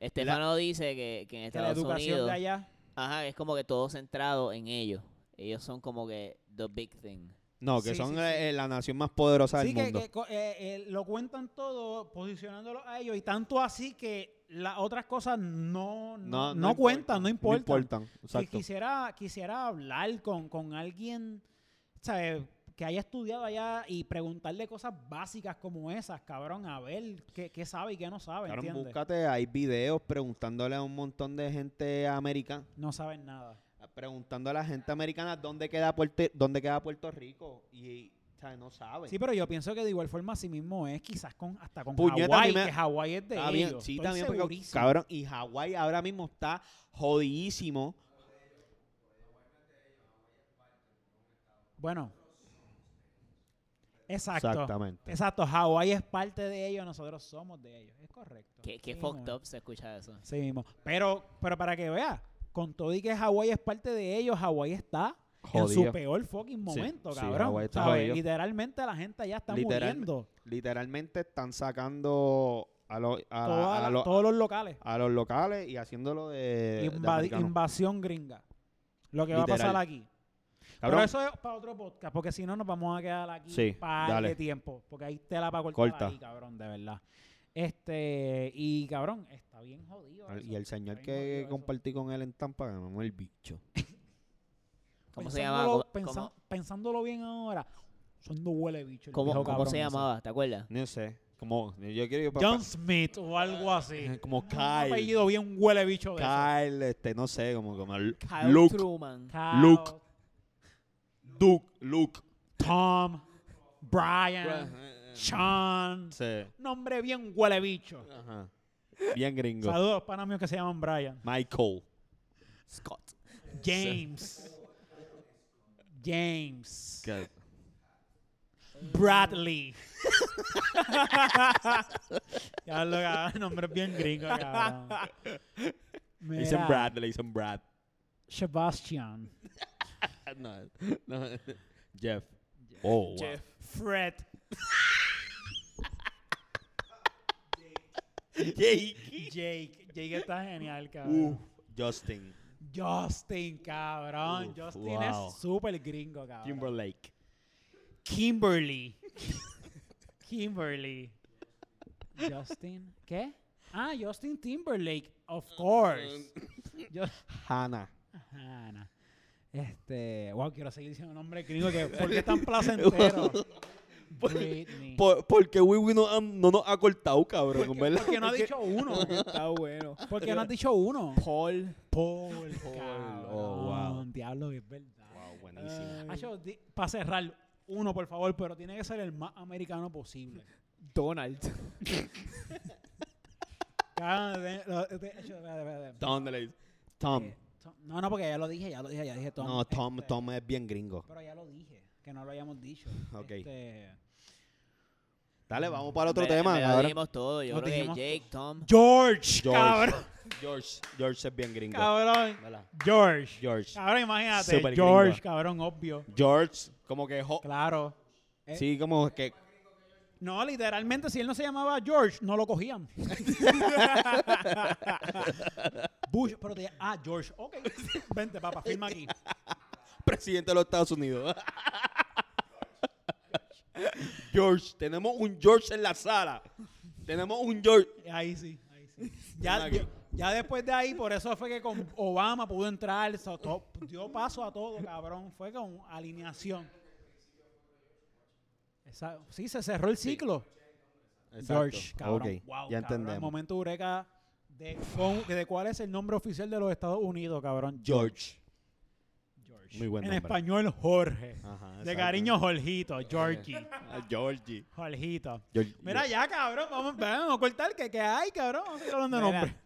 Estefano dice que, que en Que la Estados educación Unidos... de allá. Ajá, es como que todo centrado en ellos. Ellos son como que the big thing. no, que Sí, son sí, sí. eh, la nación más poderosa Sí, del que, mundo. que co- eh, eh, lo cuentan todo posicionándolo a ellos y tanto así que las otras cosas no, no, no cuentan, no importan. importan, Si exacto. quisiera, quisiera hablar con, con alguien ¿sabes? que haya estudiado allá y preguntarle cosas básicas como esas, cabrón, a ver qué, qué sabe y qué no sabe, Cabrón, ¿entiendes? búscate, hay videos preguntándole a un montón de gente americana. No saben nada. Preguntando a la gente americana dónde queda Puerto, dónde queda Puerto Rico y, o sea, no sabe. Sí, pero yo pienso que de igual forma así mismo es, quizás con hasta con Hawái, me- que Hawái es de Está bien, ellos. sí, Estoy también, porque, cabrón, y Hawái ahora mismo está jodidísimo. Bueno. Exacto. Exactamente. Exacto, Hawái es parte de ellos, nosotros somos de ellos. Es correcto. Qué, qué Sí fucked up se escucha eso. Sí mismo. Pero, pero para que vea, con todo y que Hawái es parte de ellos, Hawái está en su peor fucking momento, sí, cabrón. Literalmente la gente ya está Literal- muriendo. Literalmente están sacando a, los a, la- Toda a la- los- todos los locales. a los locales y haciéndolo de, invasión gringa. Lo que va a pasar aquí. Cabrón, Pero eso es para otro podcast, porque si no nos vamos a quedar aquí Sí, para de tiempo, porque hay tela para cortar Corta. ahí, cabrón, de verdad. Este, y cabrón, está bien jodido. eso, y el señor que compartí con él en Tampa, que me mamó el bicho. ¿Cómo se Pensándolo- llamaba? ¿Cómo, pensa- cómo- Pensándolo bien ahora, son dos huele bicho. el cómo- viejo cómo cabrón se ese. llamaba? ¿Te acuerdas? No sé, como, yo quiero ir John Smith o algo así. como Un Kyle. apellido bien huele bicho de eso. Kyle, este, no sé, como, como el- Kyle Luke, Truman. Kyle, Luke. Duke, Luke. Tom, Brian, Sean. Sí. Nombre bien huele bicho. Ajá. Bien gringo. Saludos para míos que se llaman Brian. Michael. Scott. James. James. Bradley. ya lo cabrón, nombre bien gringo, cabrón. Le dicen Mira, Brad, le dicen Brad. Sebastian. No, no. Jeff. Oh, wow. Jeff. Fred. Jake. Jake. Jake está genial, cabrón. Justin. Justin, cabrón. Uf, Justin wow. es súper gringo, cabrón. Timberlake. Kimberly. Kimberly. Justin. ¿Qué? Ah, Justin Timberlake, of course. Hannah. Hannah. Este, wow, quiero seguir diciendo nombre gringo que ¿por qué tan placentero? Britney. Por, porque Wiwi no, no nos ha cortado, cabrón, ¿Por qué, ¿verdad? por qué no has dicho uno? Está bueno. ¿Por qué no has dicho uno? Paul. Paul, Paul, cabrón. oh, wow. Diablo, es verdad. Wow, buenísimo. para cerrar, uno, por favor, pero tiene que ser el más americano posible. Donald. Espérate. Tom, le dice- Tom. Eh, Tom- No, no, porque ya lo dije, ya lo dije, ya dije Tom. No, Tom, este, Tom es bien gringo. Pero ya lo dije, que no lo hayamos dicho. Ok. Este, Dale, vamos para otro tema, cabrón. dijimos todo. Yo Nos creo que dijimos Jake, Tom. George, George. cabrón. George. George es bien gringo. Cabrón. ¿Verdad? George. George. Cabrón, imagínate. Super George, gringo. cabrón, obvio. George, como que... jo- Claro. Eh, Sí, como que... No, literalmente, si él no se llamaba George, no lo cogían. Bush, pero te ah, George, ok. Vente, papá, firma aquí. Presidente de los Estados Unidos. George, tenemos un George en la sala. Tenemos un George. Ahí sí, ahí sí. Ya, ya, ya después de ahí, por eso fue que con Obama pudo entrar, so- to- dio paso a todo, cabrón. Fue con alineación. Esa- sí, se cerró el ciclo. George, cabrón. Ok, Wow, ya cabrón, entendemos. momento eureka de, con- de cuál es el nombre oficial de los Estados Unidos, cabrón. George. George. Muy buen En nombre. español, Jorge. Ajá, de cariño, Jorgito. Georgie. Ah, Georgie. Jorgito. George- Mira ya, cabrón. Vamos, vamos a cortar que, que hay, cabrón. Vamos a seguir hablando de Mira. nombre.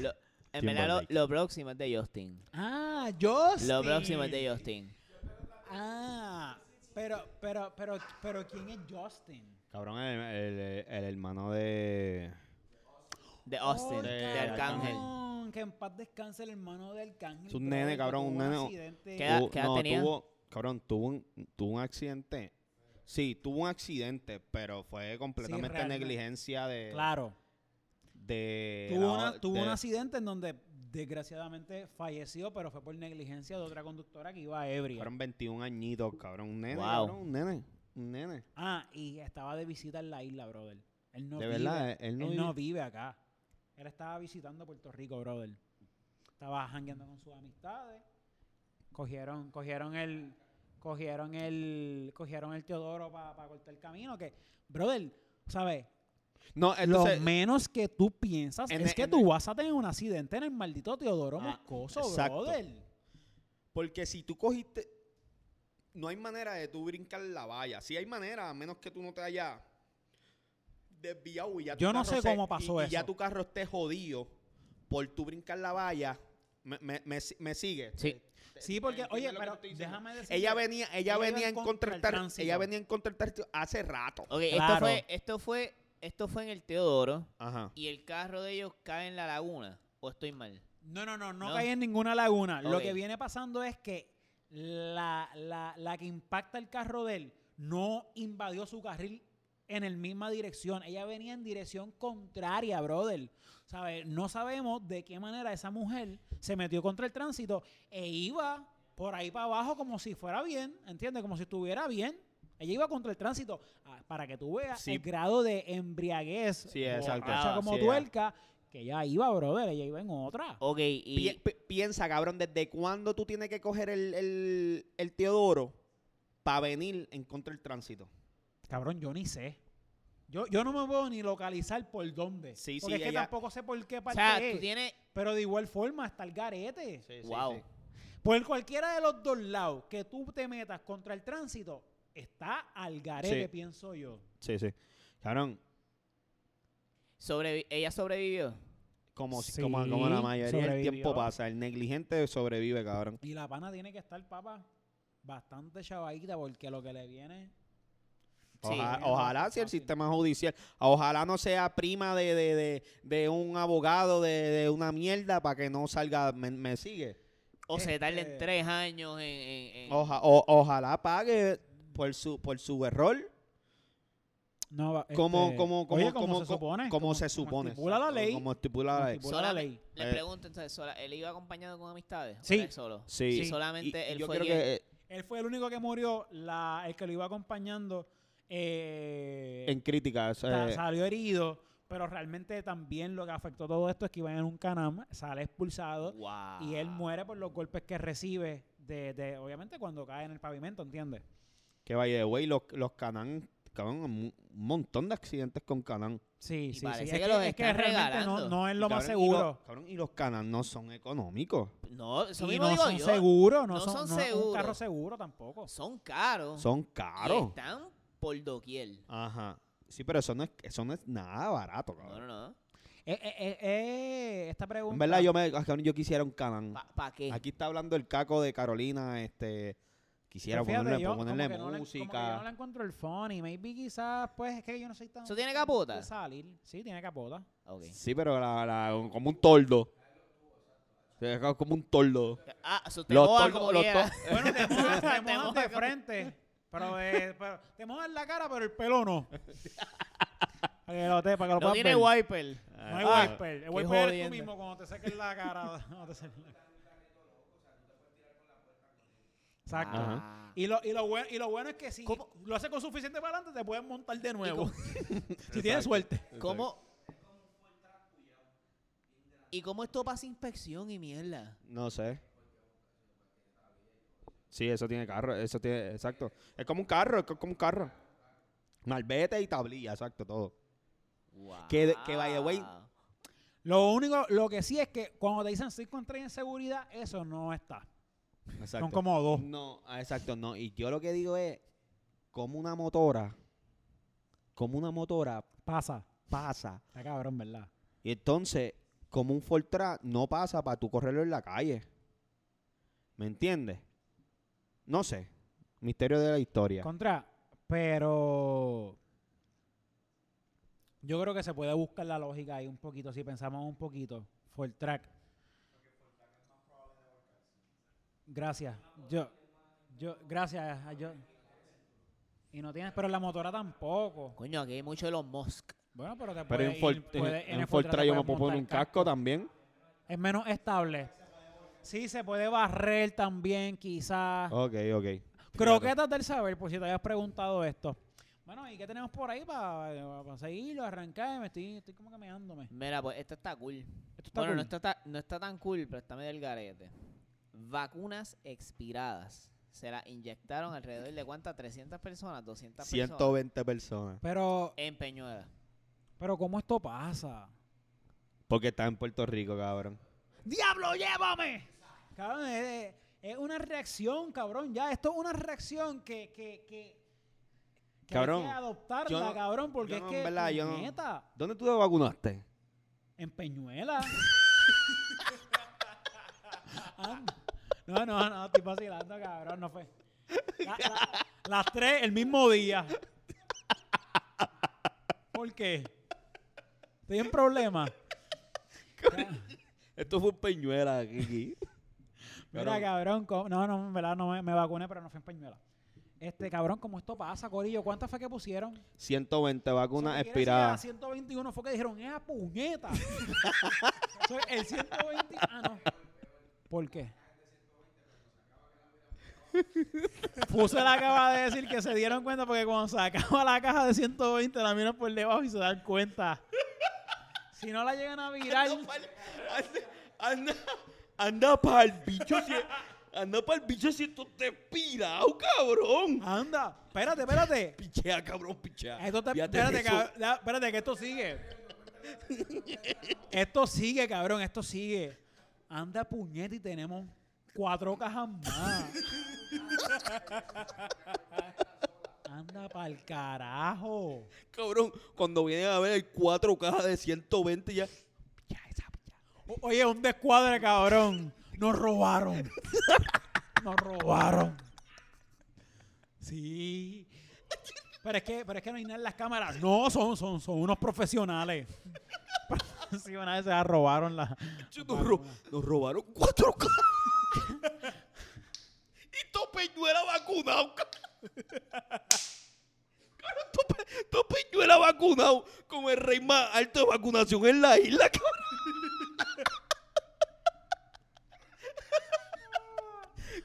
Lo- en verdad, lo, próximo es de Justin. Ah, Justin. Lo próximo es de Justin. Ah, pero, pero, pero, pero, ¿quién es Justin? Cabrón, el, el- el hermano de. De Austin. Oh, de. Arcángel. Que en paz descanse el hermano de Arcángel. Es un nene, cabrón, un nene- accidente. ¿Qué edad- tuvo- qué edad no, tenía? tuvo- cabrón, tuvo un, tuvo un accidente. Sí, tuvo un accidente, pero fue completamente negligencia de. Claro. de Tuvo, la- una- tuvo de- un accidente en donde desgraciadamente falleció, pero fue por negligencia de otra conductora que iba ebria. Fueron 21 añitos, cabrón. Un nene, Wow. cabrón, un nene. Un nene. Ah, y estaba de visita en la isla, brother. Él no de vive, verdad, él no. él vive- no vive acá. Él estaba visitando Puerto Rico, brother. Estaba jangueando con sus amistades. Cogieron, cogieron el, cogieron el, cogieron el Teodoro para cortar el camino. Que, brother, ¿sabes? No, entonces, lo menos que tú piensas en es el- que en tú vas a tener un accidente en el maldito Teodoro Ah, Moscoso, exacto. brother. porque si tú cogiste, no hay manera de tú brincar la valla. Sí hay manera, a menos que tú no te hayas desviado y ya tu Yo no carro sé se- cómo pasó y- y ya eso. tu carro esté jodido por tú brincar la valla. Me, me, me, me sigue. Sí. Sí, porque, ¿Entiendes oye, pero déjame decir. Ella venía, ella ella venía en contra del tar- ella venía en contra del hace rato. Ok, Claro. esto fue, esto fue, esto fue en el Teodoro Ajá. y el carro de ellos cae en la laguna. ¿O estoy mal? No, no, no, no, No. caí en ninguna laguna. Lo Ok. que viene pasando es que la, la, la que impacta el carro de él no invadió su carril en el misma dirección. Ella venía en dirección contraria, brother. ¿Sabe? No sabemos de qué manera esa mujer se metió contra el tránsito e iba por ahí para abajo como si fuera bien, ¿entiendes? Como si estuviera bien. Ella iba contra el tránsito. Ah, Para que tú veas Sí. el grado de embriaguez, Sí, exacto. borracha Ah, como sí, tuerca, que ella iba, brother. Ella iba en otra. Ok, y... Pi- pi- piensa, cabrón, ¿desde cuándo tú tienes que coger el, el, el Teodoro para venir en contra del tránsito? Cabrón, yo ni sé. Yo, yo no me puedo ni localizar por dónde. Sí, porque sí, es que ella- tampoco sé por qué o parte sea, es. tú tienes... Pero de igual forma está el garete. wow. Por cualquiera de los dos lados que tú te metas contra el tránsito, está al garete, Sí. pienso yo. Sí, sí. Cabrón, Sobrevi- ella sobrevivió. como, Sí, como, como la mayoría del sobrevivió. tiempo pasa, el negligente sobrevive, cabrón. Y la pana tiene que estar, papá, bastante chavadita porque lo que le viene... Sí. Ojalá no es si el sistema judicial, ojalá no sea prima de, de, de, de un abogado de, de una mierda para que no salga, me, me sigue. O se tarden Este- tres años en... en- en- Oja- o- ojalá pague por su, por su error No, va- como, este, como, como, oye, como, se supone. como se supone. estipula la ley. Como estipula la como ley. la ley. Le Eh, pregunto entonces, sola- ¿él iba acompañado con amistades? ¿O Sí. él solo? Sí. Sí. Solamente Y- él yo fue creo que eh, Él fue el único que murió, la, el que lo iba acompañando eh, en críticas. eh, salió herido, pero realmente también lo que afectó todo esto es que iba en un canam, sale expulsado Wow. y él muere por los golpes que recibe, de, de- obviamente cuando cae en el pavimento, ¿entiendes? que vaya de güey, los, los Canán, cabrón, un montón de accidentes con Canán. Sí, Y sí, sí. Es que que, los es que están realmente no, no es lo más cabrón, y seguro. los- cabrón, y los Canán no son económicos. No, eso y mismo no digo son yo. seguros, no, No son, son no es un seguros. carro seguro tampoco. Son caros. Son Y caros. están por doquier. Ajá. Sí, pero eso no es, eso no es nada barato, No, cabrón. no, no. Eh, eh, eh, eh, esta pregunta... En verdad, yo, me, yo quisiera un Canán. ¿Para pa qué? Aquí está hablando el caco de Carolina, este... Quisiera fíjate, ponerle, yo como ponerle que no le- como que yo música. no le encuentro el funny. Maybe quizás, pues, es que yo no soy tan... ¿Eso tiene capota? salir. Sí, tiene capota. Ok. Sí, pero la, la- como un tordo. Como un tordo. Ah, eso te Los moja tordos- como los tor- Bueno, te mojas, te mojas de como- frente. Pero, de, pero te mojas la cara, pero el pelo no. para que lo, te, para que lo No puedas tiene ver. wiper. No hay Ah, wiper. El wiper eres tú mismo cuando te seques la cara. cuando te seques la- Exacto. Y lo, y, lo buen- y lo bueno es que si ¿Cómo? lo haces con suficiente para adelante, te pueden montar de nuevo. si tienes suerte. ¿Cómo? ¿Y cómo esto pasa inspección y mierda? No sé. Sí, eso tiene carro, eso tiene, exacto. Es como un carro, es co- como un carro. Malvete y tablilla, exacto, todo. Que de- que, the way, Wow. Lo único, lo que sí es que cuando te dicen 5 en 3 en seguridad, eso no está. Exacto. Son como dos. No, ah, exacto, no. Y yo lo que digo es, como una motora, como una motora Pasa. pasa. Está cabrón, ¿verdad? Y entonces, como un Fortran no pasa para tú correrlo en la calle. ¿Me entiendes? No sé. Misterio de la historia. Contra, pero yo creo que se puede buscar la lógica ahí un poquito, si pensamos un poquito. Full track. Gracias. Yo, yo, gracias. Yo. Y no tienes, pero en la motora tampoco. Coño, aquí hay mucho de los Musk. Bueno, pero te Pero puede en, Fort- ir- puede- en, en en el yo me puedes puedo poner un casco también. Es menos estable. Sí, se puede barrer también, quizás. Ok, ok. Croquetas del saber, por si te habías preguntado esto. Bueno, ¿y qué tenemos por ahí para seguirlo, arrancar? Me estoy, estoy como que meándome. Mira, pues esto está cool. Esto está bueno, cool. No, está, no está tan cool, pero está medio el garete. Vacunas expiradas. Se las inyectaron alrededor de cuántas? 300 personas, 200 personas. 120 personas. Pero, En Peñuela. Pero ¿cómo esto pasa? Porque está en Puerto Rico, cabrón. ¡Diablo, llévame! Cabrón, es, es una reacción, cabrón. Ya, esto es una reacción que, que, que, que Cabrón, hay que adoptarla, no- cabrón, porque yo es no, que, en verdad, yo no- ¿Dónde tú te vacunaste? en Peñuela. Anda. no, no, no, estoy vacilando, cabrón, no fue. La- la- las tres el mismo día. ¿Por qué? ¿Estoy en problema? Esto fue en Peñuela, Kiki. Mira, cabrón, co- no, no, en verdad no me, me vacuné, pero no fue en Peñuela. Este, cabrón, ¿cómo esto pasa, Corillo? ¿Cuántas fue que pusieron? 120 vacunas expiradas. 121 fue que dijeron, ¡esa puñeta! So, el 120, ah, no. ¿Por qué? Puse la acaba de decir que se dieron cuenta porque cuando se acaba la caja de 120 la miran por debajo y se dan cuenta. Si no la llegan a virar, Anda, anda, anda para el bicho. Si, anda para el bicho si esto te pirado, cabrón. anda, espérate, espérate. Pichea, cabrón, pichea. Esto te- Fíjate espérate, eso. cab- ya, espérate, que esto sigue. esto sigue, cabrón, esto sigue. Anda puñeta y tenemos cuatro cajas más. Anda pa'l carajo. Cabrón, cuando vienen a ver hay cuatro cajas de 120 ya. Oye, un descuadre, cabrón. Nos robaron. Nos robaron. Sí. Pero es que, pero es que no hay nada en las cámaras. No, son, son, son unos profesionales. vez se la robaron la. Nos, ro- nos robaron cuatro cajas. y todo Peñuela vacunado, cabrón. Cabrón, todo Pe- todo Peñuela vacunado con el rey más alto de vacunación en la isla, cabrón.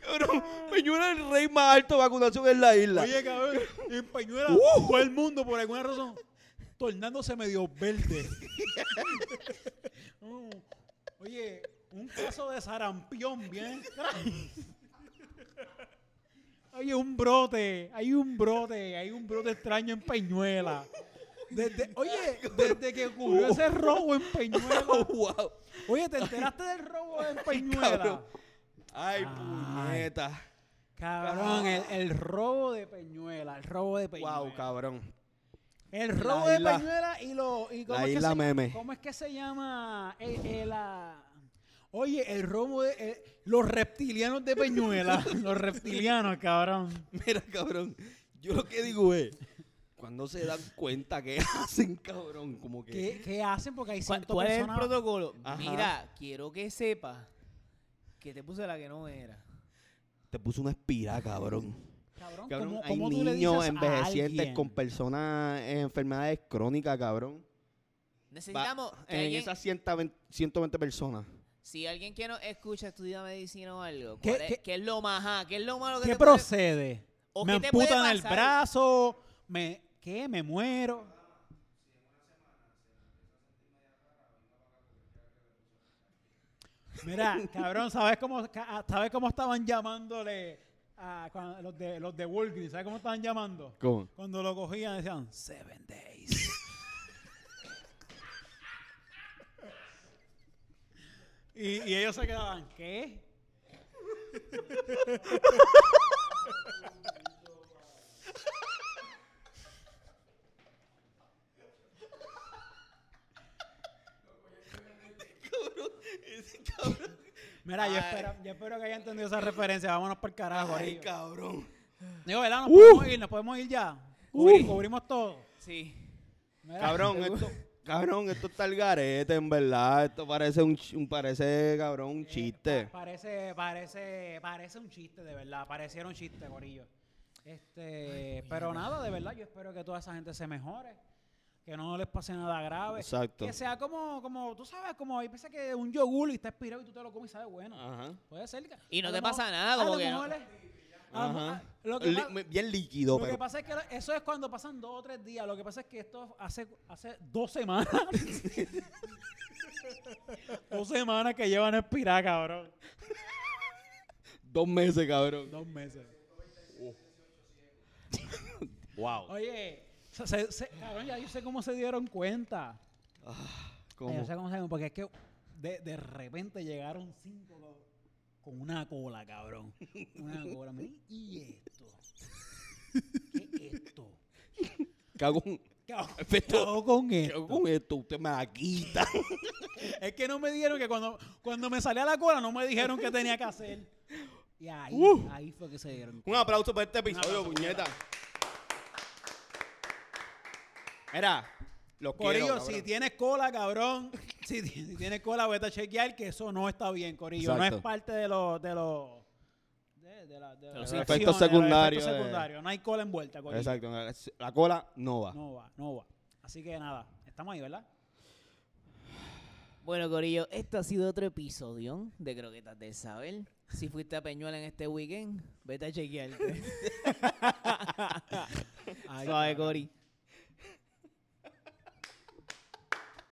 Cabrón, Peñuela es el rey más alto de vacunación en la isla. Oye, cabrón, en Peñuela, Uh. todo el mundo, por alguna razón, tornándose medio verde. Mm. Oye, un caso de sarampión, bien. Oye, un brote, hay un brote, hay un brote extraño en Peñuela. Desde, oye, desde que ocurrió ese robo en Peñuela. wow. Oye, ¿te enteraste del robo en Peñuela? Ay, puñeta. Cabrón, el, el robo de Peñuela, el robo de Peñuela. Wow, cabrón. El La robo de isla- Peñuela y lo y ¿cómo la es que isla se- meme. ¿Cómo es que se llama el, el, ah, Oye, el robo de eh, los reptilianos de Peñuela, los reptilianos, cabrón. Mira, cabrón. Yo lo que digo es, cuando se dan cuenta que hacen, cabrón, como que... ¿Qué, qué hacen? Porque hay ¿Cuál, cuál es el personas. protocolo? Ajá. Mira, quiero que sepas que te puse la que no era. Te puso una espira, cabrón. Cabrón, Cabrón, ¿cómo, hay cómo tú le niños dices envejecientes con personas en enfermedades crónicas, cabrón. Necesitamos que En alguien, esas 120, 120 personas. si alguien que nos escucha estudia medicina o algo, ¿Qué- ¿cuál es- qué- ¿qué, es lo más, ajá, qué es lo malo que ¿Qué te puede- procede? o me qué te puede amputan el brazo, me ¿qué? Me muero. Mira, cabrón, ¿sabes cómo, ca- ¿sabes cómo estaban llamándole a cuando- los de los de Walgreens? ¿Sabes cómo estaban llamando? ¿Cómo? Cuando lo cogían decían seven days. y, y ellos se quedaban, ¿qué? Mira, yo espero, yo espero que haya entendido esa referencia. Vámonos por carajo, Ay, cabrón. Digo, ¿verdad? Nos Uh. podemos ir, nos podemos ir ya. Cubri- cubrimos todo. Sí. Mira, Cabrón, esto, cabrón, esto está el garete, en verdad. Esto parece un, un parece, cabrón, un chiste. pa- parece, parece, parece un chiste, de verdad. Pareciera un chiste, Corillo. Este, pero nada, de verdad, yo espero que toda esa gente se mejore. Que no les pase nada grave. Exacto. Que sea como, como, tú sabes, como hay veces que un yogur y está expirado y tú te lo comes y sabe bueno. Ajá. Puede ser. que- Y no a te pasa nada, a como que no. a Ajá. a- lo que bien líquido, Lo que pasa es que lo- eso es cuando pasan dos o tres días. Lo que pasa es que esto hace, hace dos semanas. dos semanas que llevan expirar, cabrón. Dos meses, cabrón. Dos meses. Wow. Oye, Se- se- se- cabrón, ya yo sé cómo se dieron cuenta. ¿Cómo? Ya yo sé cómo se dieron, porque es que de, de repente llegaron cinco co- con una cola, cabrón. Una cola. ¿Y esto? ¿Qué es esto? Cago en- ¿Qué hago, Efecto- qué hago con ¿Qué esto? con esto? Usted me la quita. Es que no me dijeron que cuando, cuando me salía la cola no me dijeron qué tenía que hacer. Y ahí, Uh. ahí fue que se dieron. Un aplauso para este episodio, puñeta. Mira, los Corillo, quiero, si tienes cola, cabrón, si, si tienes cola, vete a chequear que eso no está bien, Corillo. No es parte de los... De los de, de la- de los efectos de los secundarios de-. No hay cola envuelta, Corillo. Exacto, la cola no va. No va, no va. Así que nada, estamos ahí, ¿verdad? Bueno, Corillo, esto ha sido otro episodio de Croquetas del Saber. Si fuiste a Peñuela en este weekend, vete a chequearte. Suave. Cori.